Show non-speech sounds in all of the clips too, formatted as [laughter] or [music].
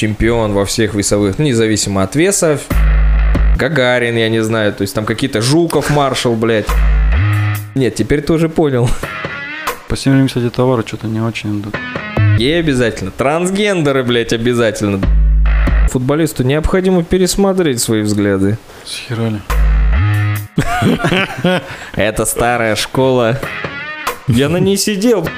чемпион во всех весовых, ну, независимо от веса. Гагарин, я не знаю, то есть там какие-то Жуков, маршал, блядь. Нет, теперь ты уже понял. По всем кстати, товары что-то не очень идут. И обязательно. Трансгендеры, блядь, обязательно. Футболисту необходимо пересмотреть свои взгляды. Схерали. [laughs] Это старая школа. Я на ней сидел.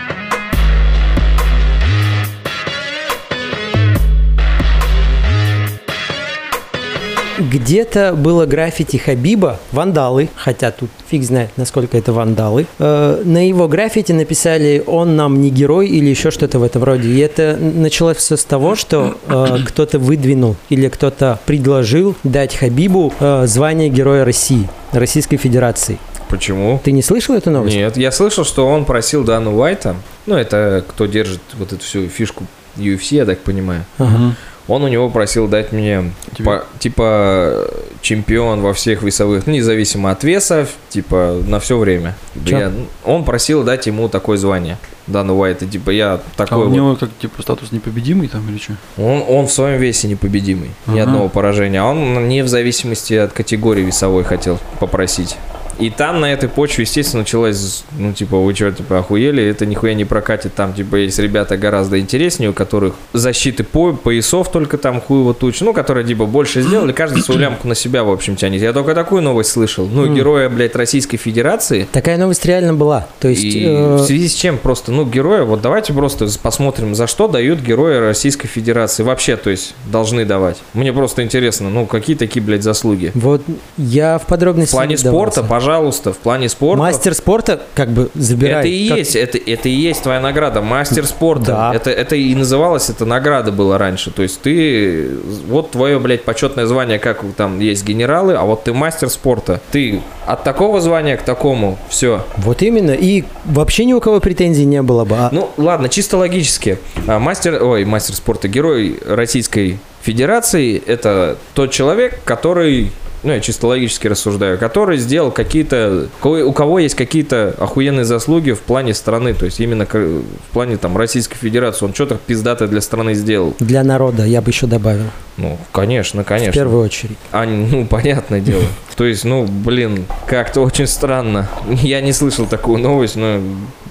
Где-то было граффити Хабиба, вандалы, хотя тут фиг знает, насколько это вандалы. Э, на его граффити написали «Он нам не герой» или еще что-то в этом роде. И это началось все с того, что э, кто-то выдвинул или кто-то предложил дать Хабибу э, звание Героя России, Российской Федерации. Почему? Ты не слышал эту новость? Нет, я слышал, что он просил Дану Уайта, ну, это кто держит вот эту всю фишку UFC, я так понимаю. Ага. Он у него просил дать мне Тебе? по- типа чемпион во всех весовых, ну, независимо от веса, типа на все время. Чё? Я- он просил дать ему такое звание. Дану Уайта, типа я А такой у вот. него как типа статус непобедимый там или что? Он, он в своем весе непобедимый, ни Ага. одного поражения. А он не в зависимости от категории весовой хотел попросить. И там на этой почве, естественно, началось, ну, типа, вы что, типа, охуели, это нихуя не прокатит. Там, типа, есть ребята гораздо интереснее, у которых защиты по, поясов только там хуево туч, ну, которые, типа, больше сделали, каждый свою лямку на себя, в общем, тянет. Я только такую новость слышал. Ну, героя, блядь, Российской Федерации, Такая новость реально была. То есть... и э, в связи с чем просто, ну, героя, вот давайте просто посмотрим, за что дают герои Российской Федерации. Вообще, то есть, должны давать. Мне просто интересно, ну, какие такие, блядь, заслуги? Вот я в В подробности... плане не вдавался. спорта, пожалуйста, в плане спорта. Мастер спорта как бы забирает. Это и Как- есть, это, это и есть твоя награда, мастер спорта. Да. Это, это и называлось, это награда была раньше. То есть ты, вот твое, блядь, почетное звание, как там есть генералы, а вот ты мастер спорта. Ты от такого звания к такому, все. Вот именно. И вообще ни у кого претензий не было бы. А Ну, ладно, чисто логически. А, Мастер, ой, мастер спорта, герой Российской Федерации – это тот человек, который, ну, я чисто логически рассуждаю, который сделал какие-то, у кого- есть какие-то охуенные заслуги в плане страны, то есть именно в плане там Российской Федерации, он что-то пиздатое для страны сделал. для народа я бы еще добавил. Ну, конечно, В конечно. первую очередь. А, ну, понятное дело. То есть, ну, блин, как-то очень странно. Я не слышал такую новость, но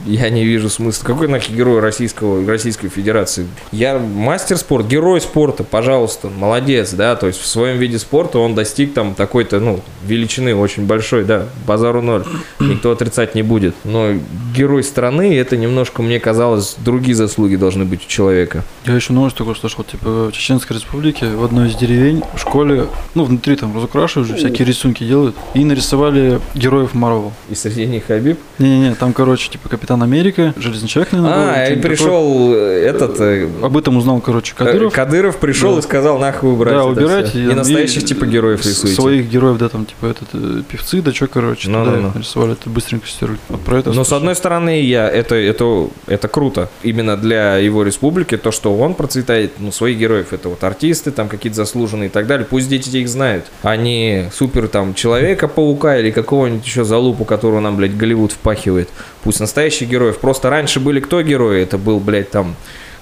я не вижу смысла. Какой нахер герой Российского, Российской Федерации? Я мастер спорта, герой спорта, пожалуйста, молодец, да, то есть в своем виде спорта он достиг там такой-то, ну, величины очень большой, да, базару ноль, никто отрицать не будет. Но герой страны, это немножко, мне казалось, другие заслуги должны быть у человека. Я еще новость такую слышал, типа в Чеченской Республике в одной из деревень в школе, ну внутри там разукрашивают же, всякие рисунки делают, и нарисовали героев Марвел. И среди них Хабиб. Не-не-не, там, короче, типа Капитан Америка, Железный человек, наверное, был, А, и пришел э, этот... э. Об этом узнал, короче, Кадыров, Кадыров. пришел Да. и сказал, нахуй убрать. да, убирать. всё. И, настоящих типа героев рисуете. Своих героев, да, там, типа, этот, э, певцы, да что, короче, Ну, туда ну, их ну. нарисовали, это быстренько стерли. Вот про это Но с одной стороны, я это, это, это круто. Именно для его республики, то, что он процветает, ну, своих героев, это вот артисты, там какие-то заслуженные и так далее. Пусть дети их знают. А не супер там Человека-паука или какого-нибудь еще залупу, которого нам, блядь, Голливуд впахивает. Пусть настоящих героев. Просто раньше были кто герои? Это был, блядь, там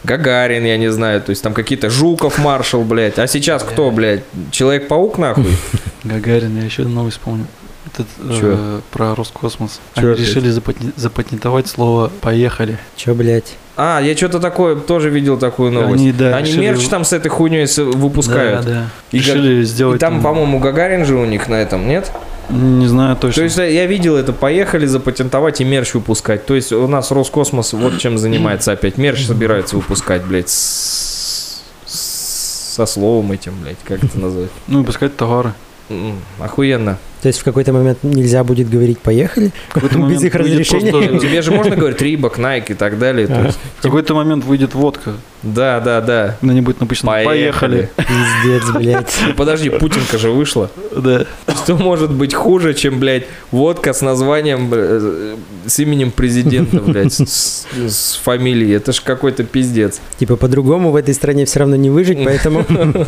Гагарин, я не знаю, то есть там какие-то Жуков, маршал, блядь. А сейчас кто, блядь? Человек-паук, нахуй? [laughs] Гагарин, я еще одну новость помню. Этот, э, про Роскосмос. Чё Они опять? решили запатен- запатентовать слово «поехали». Че, блядь? А, я что-то такое тоже видел такую новость. Они, да, Они решили- мерч там с этой хуйней с- выпускают. Да, да. И решили И сделать там, по-моему, Гагарин же у них на этом, нет? Не знаю точно. То есть я видел это, поехали запатентовать и мерч выпускать. То есть у нас Роскосмос вот чем занимается опять. Мерч собирается выпускать, блядь, с- со словом этим, блядь, как это назвать? Ну, выпускать товары. Охуенно. То есть в какой-то момент нельзя будет говорить «поехали»? В какой-то Без момент их выйдет разрешения? просто- Тебе же можно говорить Рибок, Найк и так далее. В какой-то момент выйдет водка. Да, да, да. На ней будет написано Поехали. «Поехали». Пиздец, блядь. Ну, [laughs] Подожди, Путинка же вышла. Да. Что может быть хуже, чем, блядь, водка с названием, э, с именем президента, блядь, с, с фамилией? Это ж какой-то пиздец. Типа по-другому в этой стране все равно не выжить, поэтому... [laughs]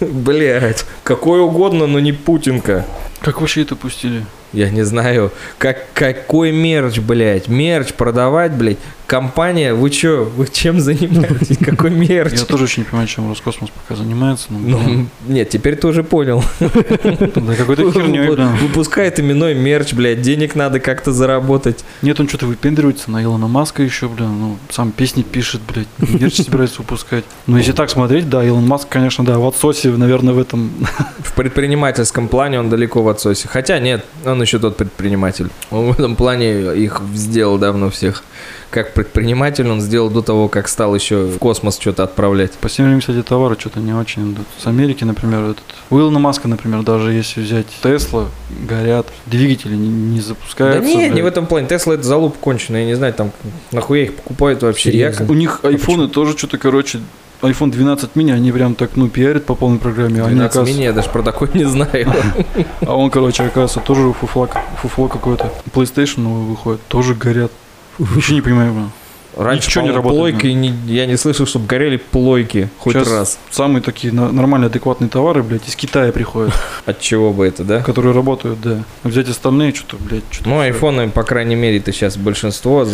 Блядь, какой угодно, но не Путинка. Как вообще это пустили? Я не знаю, как, какой мерч, блядь, мерч продавать, блядь, компания, вы чё, вы чем занимаетесь, [laughs] какой мерч? Я тоже очень не понимаю, чем Роскосмос пока занимается. но, Ну, нет, теперь ты уже понял. да какой-то херней, Вот, блин. Выпускает именной мерч, блядь, денег надо как-то заработать. Нет, он что-то выпендривается на Илона Маска еще, блин, ну, сам песни пишет, блядь, мерч собирается выпускать. Ну, если так смотреть, да, Илон Маск, конечно, да, в отсосе, наверное, в этом... В предпринимательском плане он далеко в отсосе. Хотя нет, он еще тот предприниматель. Он в этом плане их сделал давно всех. Как предприниматель он сделал до того, как стал еще в космос что-то отправлять. По всем кстати, товары что-то не очень идут. С Америки, например, этот... У Илона Маска, например, даже если взять Тесла, горят, двигатели не, не Да запускаются. не, не блядь. в этом плане. Тесла это залуп конченый. Я не знаю, там нахуя их покупают вообще. Я Серьезно? как- У них айфоны тоже что-то, короче, iPhone 12 мини, они прям так, ну, пиарят по полной программе. а Они, 12 оказывается- мини, я даже про такой не знаю. [laughs] А он, короче, оказывается, тоже фуфло, какое-то. PlayStation выходит, тоже горят. Вообще не понимаю, блин. Раньше, Ничего не работает, плойкой не- я не слышал, чтобы горели плойки хоть Сейчас раз. Самые такие нормальные, адекватные товары, блядь, из Китая приходят, [laughs] От чего бы это, да? которые работают, да. Взять остальные, что-то, блядь, что-то... Ну, айфоны, по крайней мере, это сейчас большинство.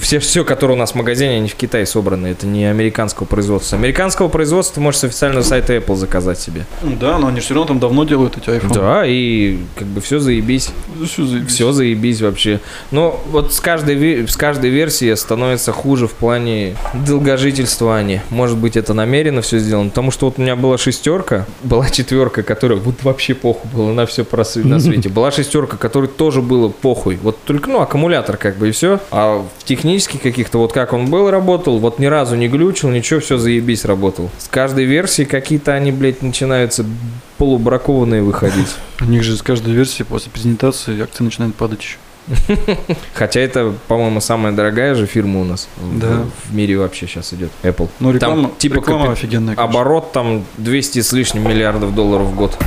Все, все, которые у нас в магазине, они в Китае собраны. Это не американского производства. Американского производства ты можешь с официального сайта Apple заказать себе. Ну Да, но они все равно там давно делают эти айфоны. Да, и как бы все заебись. Все заебись. Все заебись вообще. Но вот с каждой, с каждой версией становится хуже в плане долгожительствования. Может быть, это намеренно все сделано. Потому что вот у меня была шестерка, была четверка, которая вот вообще похуй было на все на [laughs] свете. Была шестерка, которой тоже было похуй. Вот только, ну, аккумулятор как бы и все. А в технических каких-то, вот как он был, работал, вот ни разу не глючил, ничего, все заебись работал. С каждой версии какие-то они, блядь, начинаются полубракованные выходить. [laughs] У них же с каждой версии после презентации акции начинают падать еще. Хотя это, по-моему, самая дорогая же фирма у нас в- Да. в, мире вообще сейчас идет. Apple. Но реклама, типа реклама капи- офигенная. конечно. Оборот там 200 с лишним миллиардов долларов в год. [laughs]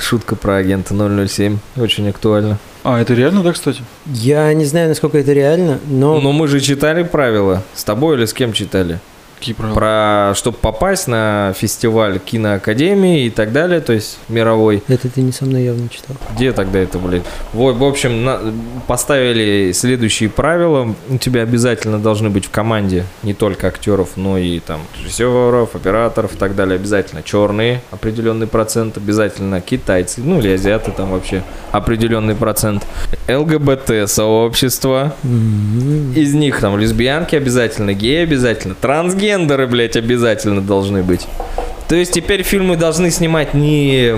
Шутка про агента 007. Очень актуально. А, это реально, да, кстати? Я не знаю, насколько это реально, но Но мы же читали правила. С тобой или с кем читали? Какие правила? Про, чтобы попасть на фестиваль киноакадемии и так далее, то есть мировой. это ты не со мной явно читал. Где тогда это, блядь? Вот, в общем, на- поставили следующие правила. У тебя обязательно должны быть в команде не только актеров, но и там режиссеров, операторов и так далее. Обязательно черные, определенный процент. Обязательно китайцы, ну или азиаты там вообще определенный процент. ЛГБТ сообщество. М, Из них там лесбиянки обязательно, геи обязательно, трансгендеры, блядь, обязательно должны быть. То есть теперь фильмы должны снимать не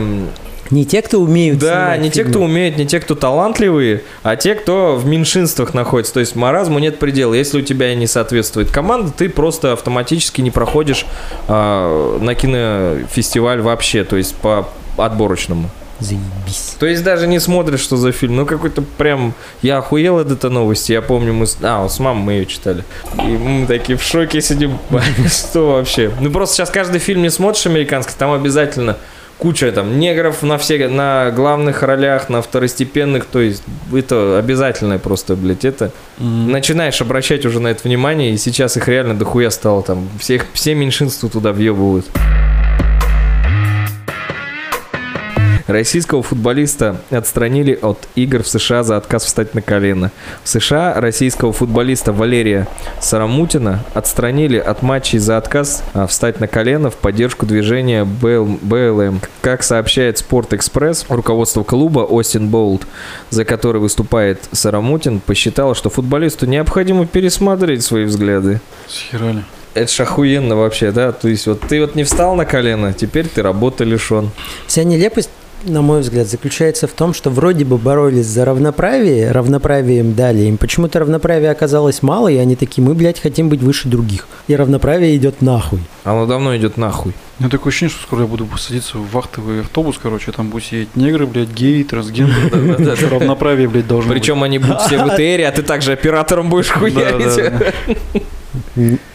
Не те, кто умеют да, не те, фильмы. кто умеет, не те, кто талантливые, а те, кто в меньшинствах находится. То есть маразму нет предела. Если у тебя не соответствует команда, ты просто автоматически не проходишь а, на кинофестиваль вообще, то есть по отборочному. Заебись. То есть даже не смотришь, что за фильм. Ну, какой-то прям... Я охуел от этой новости. Я помню, мы... с- А, с мамой мы ее читали. И мы такие в шоке сидим. [laughs] Что вообще? Ну, просто сейчас каждый фильм не смотришь американский, там обязательно куча там негров на все, на главных ролях, на второстепенных, то есть это обязательное просто, блядь, это М. начинаешь обращать уже на это внимание, и сейчас их реально дохуя стало там, всех, все меньшинства туда въебывают. Российского футболиста отстранили от игр в США за отказ встать на колено. В США российского футболиста Валерия Сарамутина отстранили от матчей за отказ а, встать на колено в поддержку движения БЛ БЛМ. Как сообщает Спорт Экспресс, руководство клуба Остин Болт, за который выступает Сарамутин, посчитало, что футболисту необходимо пересмотреть свои взгляды. Схерали. Это ж охуенно вообще, да? То есть вот ты вот не встал на колено, теперь ты работы лишен. Вся нелепость, на мой взгляд, заключается в том, что вроде бы боролись за равноправие, равноправие им дали, им почему-то равноправия оказалось мало, и они такие, мы, блядь, хотим быть выше других. И равноправие идет нахуй. Оно давно идет нахуй. У меня такое ощущение, что скоро я буду садиться в вахтовый автобус, короче, там будут сидеть негры, блядь, геи, трансгендеры. Равноправие, блядь, должно быть. Причем они будут все в [laughs] ЭТРе, а ты также оператором будешь хуярить. [laughs]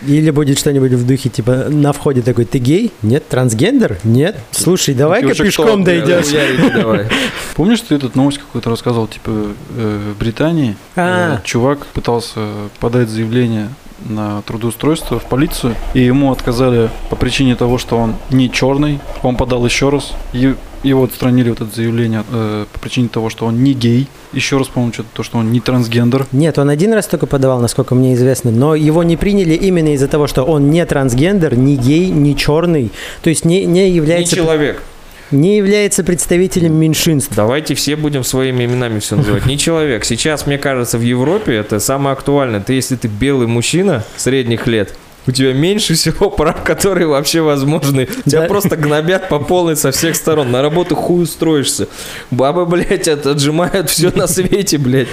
Или будет что-нибудь в духе, типа, на входе такой, ты гей? Нет? Трансгендер? Нет? Слушай, давай-ка пешком дойдешь. [laughs] Помнишь, ты эту новость какую-то рассказывал, типа, э, в Британии А. э, чувак пытался подать заявление на трудоустройство в полицию, и ему отказали по причине того, что он не черный. Он подал еще раз, и его отстранили вот это заявление э, по причине того, что он не гей. Еще раз, по-моему, что-то то, что он не трансгендер. Нет, он один раз только подавал, насколько мне известно, но его не приняли именно из-за того, что он не трансгендер, не гей, не черный, то есть не, не Не является... человек. не является представителем меньшинств. Давайте все будем своими именами все называть. Не человек. Сейчас, мне кажется, в Европе это самое актуальное. Ты, если ты белый мужчина средних лет, у тебя меньше всего прав, которые вообще возможны. Тебя Да. просто гнобят по полной со всех сторон. На работу хуй устроишься. Бабы, блядь, от- отжимают все на свете, блядь.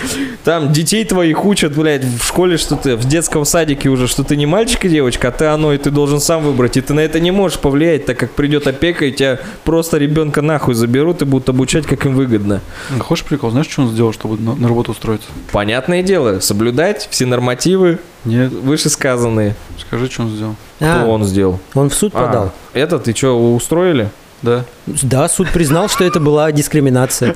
Там детей твоих учат, блядь, в школе, что ты, в детском садике уже, что ты не мальчик и девочка, а ты оно, и ты должен сам выбрать. И ты на это не можешь повлиять, так как придет опека, и тебя просто ребенка нахуй заберут и будут обучать, как им выгодно. А Хочешь прикол? Знаешь, что он сделал, чтобы на, на работу устроиться? Понятное дело, соблюдать все нормативы Нет. вышесказанные. Скажи, что он сделал. А, Что он сделал? он в суд подал. А, это ты что, устроили? Да. Да, суд признал, что это была дискриминация.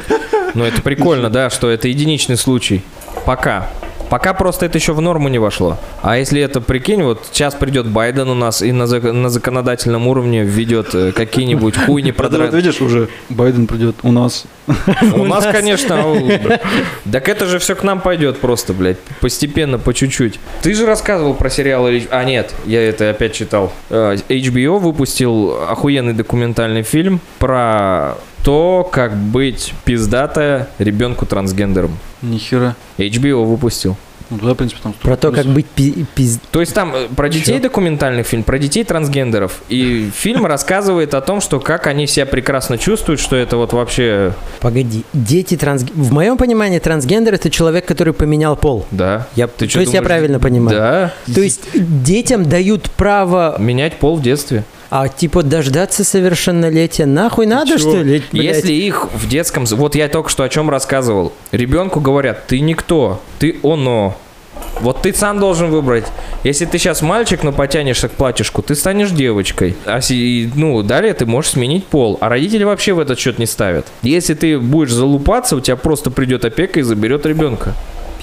Ну, это прикольно, да, что это единичный случай. Пока. Пока просто это еще в норму не вошло. А если это, прикинь, вот сейчас придет Байден у нас и на, зак- на законодательном уровне введет э, какие-нибудь хуйни про вот видишь, уже Байден придет у нас. У нас, [laughs] конечно, так это же все к нам пойдет просто, блядь, постепенно, по чуть-чуть. Ты же рассказывал про сериал, H- а нет, я это опять читал. Э, HBO выпустил охуенный документальный фильм про то, как быть пиздато ребенку трансгендером. Нихера. HBO выпустил. Ну, туда, в принципе, там... Про то, как быть пи- пиз- То есть там э, про детей Чё? документальный фильм, про детей трансгендеров. И фильм [laughs] рассказывает о том, что как они себя прекрасно чувствуют, что это вот вообще... Погоди, дети транс... В моем понимании трансгендер это человек, который поменял пол. Да. Я... Ты То есть я думаешь? правильно понимаю? Да. То есть детям дают право, Менять пол в детстве. А типа дождаться совершеннолетия нахуй надо, чего? что ли? блядь? Если их в детском... Вот я только что о чем рассказывал. Ребенку говорят, ты никто, ты оно. Вот ты сам должен выбрать. Если ты сейчас мальчик, но потянешься к платьишку, ты станешь девочкой. А си- ну, далее ты можешь сменить пол. А родители вообще в этот счет не ставят. Если ты будешь залупаться, у тебя просто придет опека и заберет ребенка.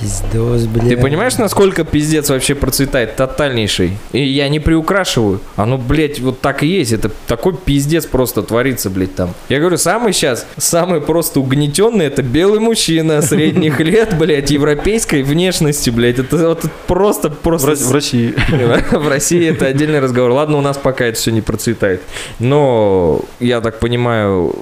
Пиздос, блядь. Ты понимаешь, насколько пиздец вообще процветает? Тотальнейший. И я не приукрашиваю. Оно, блядь, вот так и есть. Это такой пиздец просто творится, блядь, там. Я говорю, самый сейчас, самый просто угнетенный, это белый мужчина средних [laughs] лет, блядь, европейской внешности, блядь. Это вот просто, В, просто... Рос- в России. [laughs] В России это отдельный разговор. Ладно, у нас пока это все не процветает. Но, я так понимаю,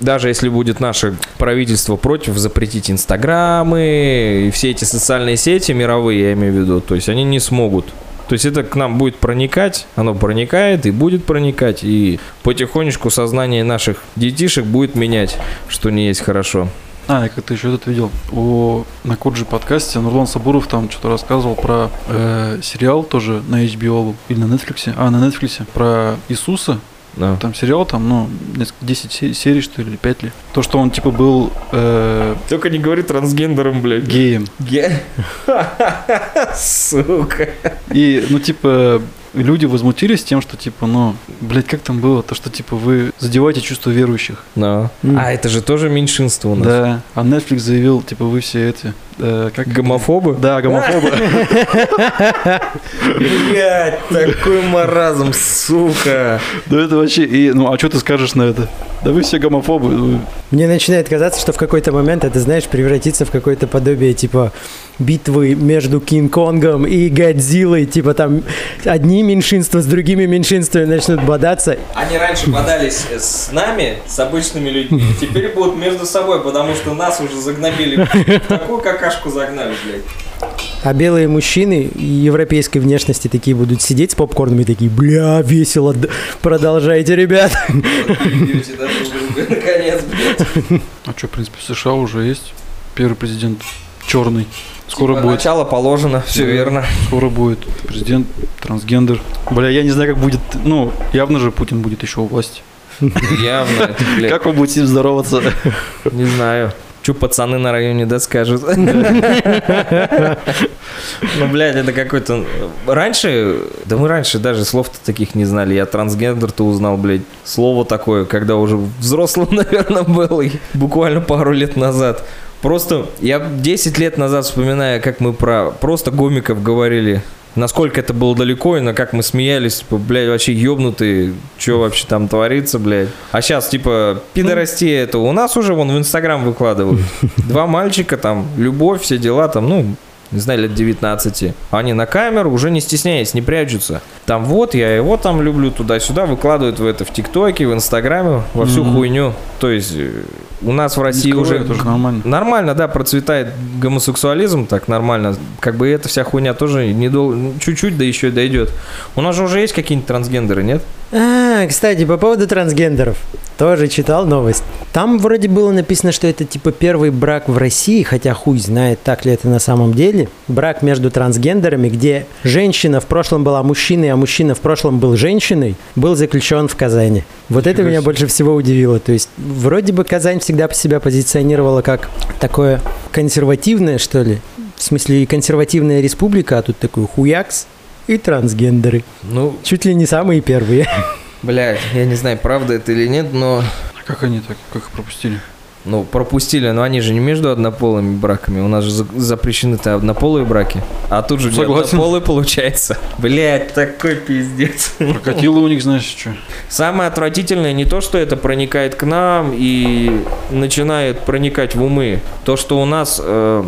даже если будет наше правительство против запретить инстаграмы и все эти социальные сети мировые, я имею в виду, то есть они не смогут. То есть это к нам будет проникать, оно проникает и будет проникать, и потихонечку сознание наших детишек будет менять, что не есть хорошо. А, я как-то еще этот видел. У, на Коджи подкасте Нурлан Сабуров там что-то рассказывал про э, сериал тоже на HBO или на Netflix. А, на Netflix. Про Иисуса. Да. Там сериал, там, ну, несколько, 10 се- серий, что ли, или 5 ли. То, что он, типа, был э, Только не говори трансгендером, блядь. геем. [laughs] Сука. И, ну, типа, люди возмутились тем, что, типа, ну, блядь, как там было? То, что, типа, вы задеваете чувства верующих. Да. М. А это же тоже меньшинство у нас. Да. А Netflix заявил, типа, вы все эти... э, как Гомофобы? Да, гомофобы. [laughs] Блять, такой маразм, сука. Да это вообще... И, ну, а что ты скажешь на это? Да вы все гомофобы. Мне начинает казаться, что в какой-то момент это, знаешь, превратится в какое-то подобие, типа, битвы между Кинг-Конгом и Годзиллой. Типа, там одни меньшинства с другими меньшинствами начнут бодаться. Они раньше бодались с нами, с обычными людьми, теперь будут между собой, потому что нас уже загнобили. Такую какашку загнали, блядь. А белые мужчины европейской внешности такие будут сидеть с попкорном и такие, бля, весело, д- продолжайте, ребят. [laughs] А что, в принципе, в США уже есть первый президент черный. Скоро Типа, будет. Начало положено, все Да. верно. Скоро будет президент трансгендер. Бля, я не знаю, как будет. Ну, явно же Путин будет еще у власти. Явно, Как вы будете с ним здороваться? не знаю. Че пацаны на районе да скажут? Ну, блядь, это какой-то... Раньше, да мы раньше даже слов-то таких не знали. Я трансгендер-то узнал, блядь, слово такое, когда уже взрослым, [laughs] наверное, был, буквально пару лет назад. Просто я 10 лет назад вспоминаю, как мы про просто гомиков говорили насколько это было далеко, и на как мы смеялись, типа, блядь, вообще ёбнутые, что вообще там творится, блядь. А сейчас, типа, пидорастия это у нас уже вон в Инстаграм выкладывают. [laughs] Два мальчика там, любовь, все дела там, ну, не знаю, лет 19. Они на камеру, уже не стесняясь, не прячутся. Там вот, я его там люблю, туда-сюда, выкладывают в это в ТикТоке, в Инстаграме, во всю Мгм. хуйню. То есть э, у нас в России уже... нормально. Нормально, да, процветает гомосексуализм, так нормально. Как бы эта вся хуйня тоже недол... чуть-чуть, да еще и дойдет. У нас же уже есть какие-нибудь трансгендеры, нет? А, кстати, по поводу трансгендеров. Тоже читал новость. Там вроде было написано, что это типа первый брак в России, хотя хуй знает, так ли это на самом деле. Брак между трансгендерами, где женщина в прошлом была мужчиной, а мужчина в прошлом был женщиной, был заключен в Казани. Вот это Нифига меня себе. больше всего удивило. То есть вроде бы Казань всегда себя позиционировала как такое консервативное, что ли. В смысле, консервативная республика, а тут такой хуякс и трансгендеры. Ну, Чуть ли не самые первые. Блядь, я не знаю, правда это или нет, но... А как они так, как их пропустили? Ну, пропустили, но они же не между однополыми браками. У нас же за- запрещены-то однополые браки. А тут же Согласен. однополые получается. Блядь, такой пиздец. Прокатило у них, знаешь, что? Самое отвратительное не то, что это проникает к нам и начинает проникать в умы. То, что у нас э,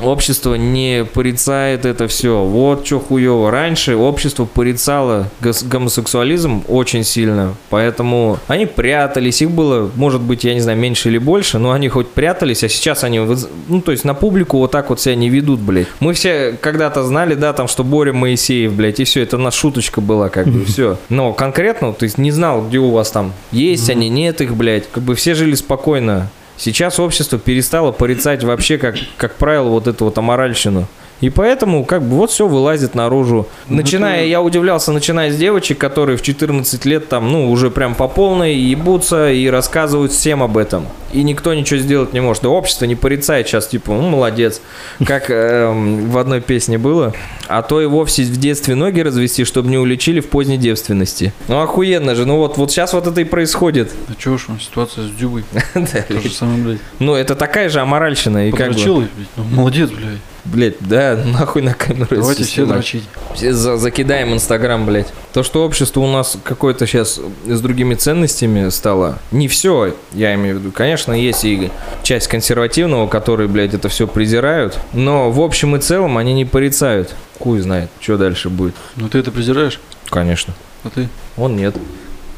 общество не порицает это все. Вот что хуево. Раньше общество порицало гомосексуализм очень сильно. Поэтому они прятались. Их было, может быть, я не знаю, меньше или больше, но они хоть прятались, а сейчас они, ну, то есть на публику вот так вот себя не ведут, блядь. Мы все когда-то знали, да, там, что Боря Моисеев, блядь, и все, это наша шуточка была, как бы, все. Но конкретно, то есть не знал, где у вас там есть они, нет их, блядь. Как бы все жили спокойно. Сейчас общество перестало порицать вообще, как, как правило, вот эту вот аморальщину. И поэтому, как бы, вот все вылазит наружу. Ну, Начиная, я удивлялся, начиная с девочек, которые в 14 лет там, ну, уже прям по полной ебутся и рассказывают всем об этом. И никто ничего сделать не может. Да общество не порицает сейчас, типа, ну, молодец. Как эм, в одной песне было. А то и вовсе в детстве ноги развести, чтобы не уличили в поздней девственности. Ну, охуенно же. Ну, вот, вот сейчас вот это и происходит. А чё уж, ситуация с Дюбой. [laughs] Да, То же самое, блядь. Ну, это такая же аморальщина. Подрочил блядь. Ну, молодец, блядь. Блядь, да, нахуй на камеру. Давайте все дрочить. Все за- закидаем Инстаграм, блядь. То, что общество у нас какое-то сейчас с другими ценностями стало. Не все, я имею в виду. Конечно, есть и часть консервативного, которые, блядь, это все презирают. Но в общем и целом они не порицают. Хуй знает, что дальше будет. Ну ты это презираешь, Конечно. а ты? Он нет.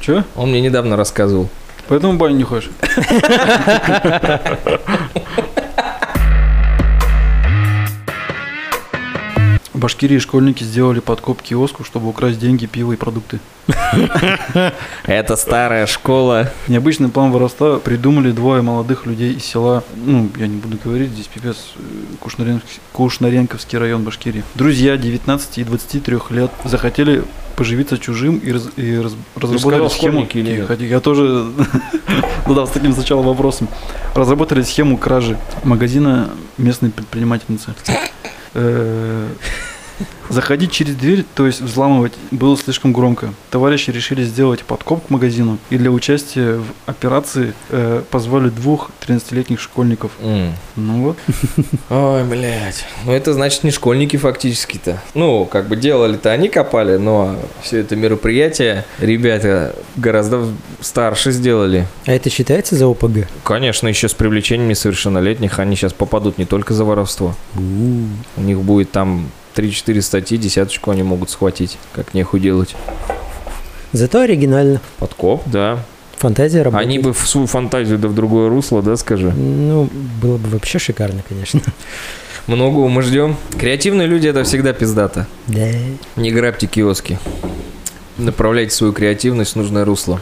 Чё? Он мне недавно рассказывал. Поэтому в баню не ходишь. [laughs] В Башкирии школьники сделали подкоп киоску, чтобы украсть деньги, пиво и продукты. [laughs] Это старая школа. Необычный план воровства придумали двое молодых людей из села, ну, я не буду говорить, здесь пипец, Кушнаренковский, район Башкирии. Друзья 19 и 23 лет захотели поживиться чужим и, раз- и раз- разработали сказал, схему. или нет? Я тоже [laughs] задал с таким сначала вопросом. Разработали схему кражи магазина местной предпринимательницы. Э, Заходить через дверь, то есть взламывать, было слишком громко. Товарищи решили сделать подкоп к магазину и для участия в операции э, позвали двух 13-летних школьников. М. Ну вот. Ой, блядь. Ну это значит не школьники фактически-то. Ну, как бы делали-то они копали, но все это мероприятие ребята гораздо старше сделали. А это считается за ОПГ? Конечно, еще с привлечением несовершеннолетних они сейчас попадут не только за воровство. У них будет там 3-4 статьи, десяточку они могут схватить, как нехуй делать. Зато оригинально. Подкоп, да. Фантазия работает. Они бы в свою фантазию да в другое русло, да, скажи. Ну, было бы вообще шикарно, конечно. Многого мы ждем. Креативные люди это всегда пиздато. Да. Не грабьте киоски. Направляйте свою креативность в нужное русло.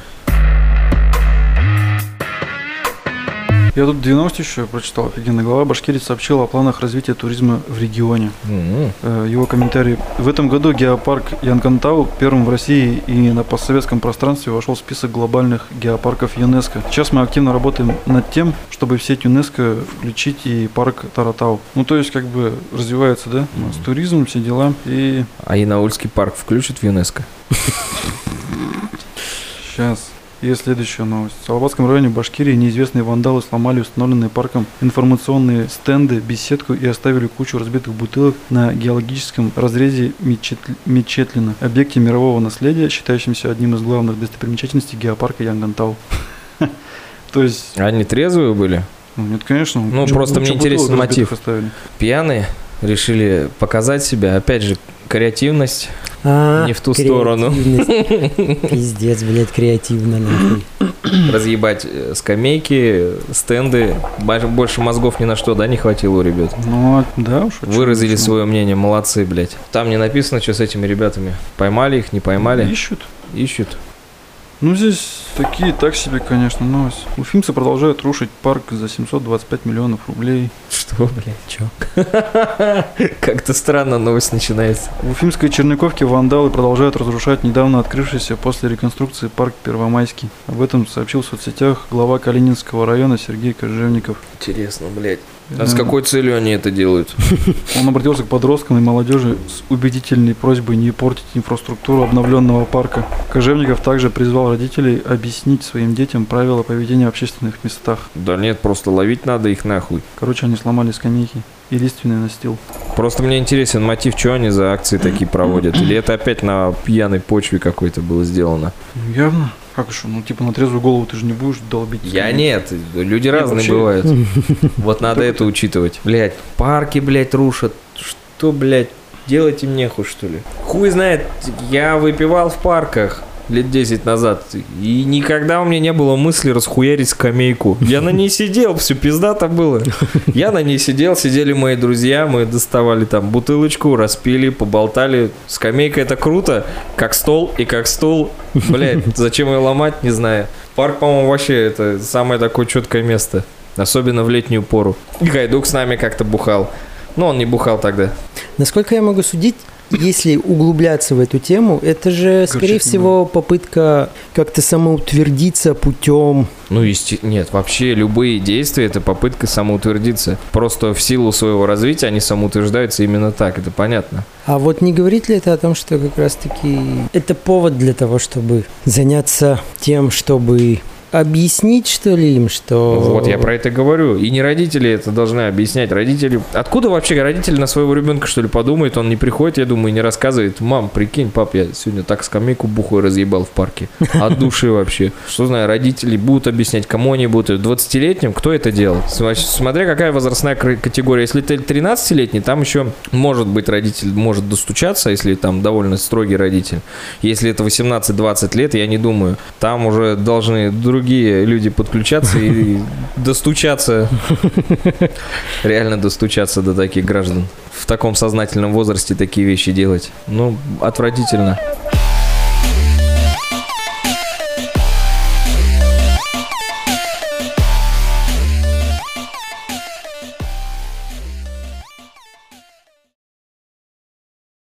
Я тут две новости еще прочитал. Офигенная глава. Башкирия сообщила о планах развития туризма в регионе. Э, Его комментарий. В этом году геопарк Янкантау первым в России и на постсоветском пространстве вошел в список глобальных геопарков ЮНЕСКо. Сейчас мы активно работаем над тем, чтобы в сеть ЮНЕСКо включить и парк Таратау. Ну, то есть, как бы развивается, да? У нас туризм, все дела. И А Янаульский парк включат в ЮНЕСКо? сейчас И следующая новость. В Салаватском районе Башкирии неизвестные вандалы сломали установленные парком информационные стенды, беседку и оставили кучу разбитых бутылок на геологическом разрезе Мечет- Мечетлина, объекте мирового наследия, считающемся одним из главных достопримечательностей геопарка Янгантау. [laughs] То есть, Они трезвые были? ну, нет, конечно. Ну, просто мне интересен мотив. Пьяные? Решили показать себя. Опять же, креативность. А, Не в ту сторону. [laughs] Пиздец, блядь, креативно, нахуй. Разъебать э, скамейки, стенды. Больше- мозгов ни на что, да, не хватило у ребят? Ну, да уж. Выразили свое мнение, молодцы, блядь. Там не написано, что с этими ребятами. Поймали их, не поймали? Ищут. Ищут. Ну, здесь такие так себе, конечно, новости. Уфимцы продолжают рушить парк за 725 миллионов рублей. Что, блядь, чё? [laughs] Как-то странно новость начинается. В Уфимской Черниковке вандалы продолжают разрушать недавно открывшийся после реконструкции парк Первомайский. Об этом сообщил в соцсетях глава Калининского района Сергей Кожевников. Интересно, блядь. А с какой целью они это делают? [laughs] Он обратился к подросткам и молодежи с убедительной просьбой не портить инфраструктуру обновленного парка. Кожевников также призвал родителей объяснить своим детям правила поведения в общественных местах. Да нет, просто ловить надо их нахуй. Короче, они сломали скамейки и лиственный настил. Просто мне интересен мотив, что они за акции такие проводят. Или это опять на пьяной почве какой-то было сделано? Явно. Как еще? Ну, типа, на трезвую голову ты же не будешь долбить. Я нет, люди Нет, разные вообще- бывают. [laughs] Вот надо это учитывать. Блять, парки, блять, рушат. Что, блять, делать им нехуй, что ли? Хуй знает, я выпивал в парках лет 10 назад, и никогда у меня не было мысли расхуярить скамейку. Я на ней сидел, все пиздато было. Я на ней сидел, сидели мои друзья, мы доставали там бутылочку, распили, поболтали. Скамейка это круто, как стол и как стул. Блять, зачем ее ломать, не знаю. Парк, по-моему, вообще это самое такое четкое место. Особенно в летнюю пору. И Гайдук с нами как-то бухал. Но он не бухал тогда. Насколько я могу судить, если углубляться в эту тему, это же, скорее Горчит всего, попытка как-то самоутвердиться путем Ну, есте- нет, вообще любые действия это попытка самоутвердиться. Просто в силу своего развития они самоутверждаются именно так, это понятно. А вот не говорит ли это о том, что как раз-таки это повод для того, чтобы заняться тем, чтобы объяснить, что ли, им, что... Вот я про это говорю. И не родители это должны объяснять. Родители... Откуда вообще родители на своего ребенка, что ли, подумают? Он не приходит, я думаю, и не рассказывает. Мам, прикинь, пап, я сегодня так скамейку бухой разъебал в парке. От души вообще. Что знаю, родители будут объяснять, кому они будут. 20-летним, кто это делал? Смотря какая возрастная категория. Если ты 13-летний, там еще может быть родитель может достучаться, если там довольно строгий родитель. Если это 18-20 лет, я не думаю. Там уже должны другие люди подключаться и [laughs] достучаться. Реально достучаться до таких граждан. В таком сознательном возрасте такие вещи делать. Ну, отвратительно.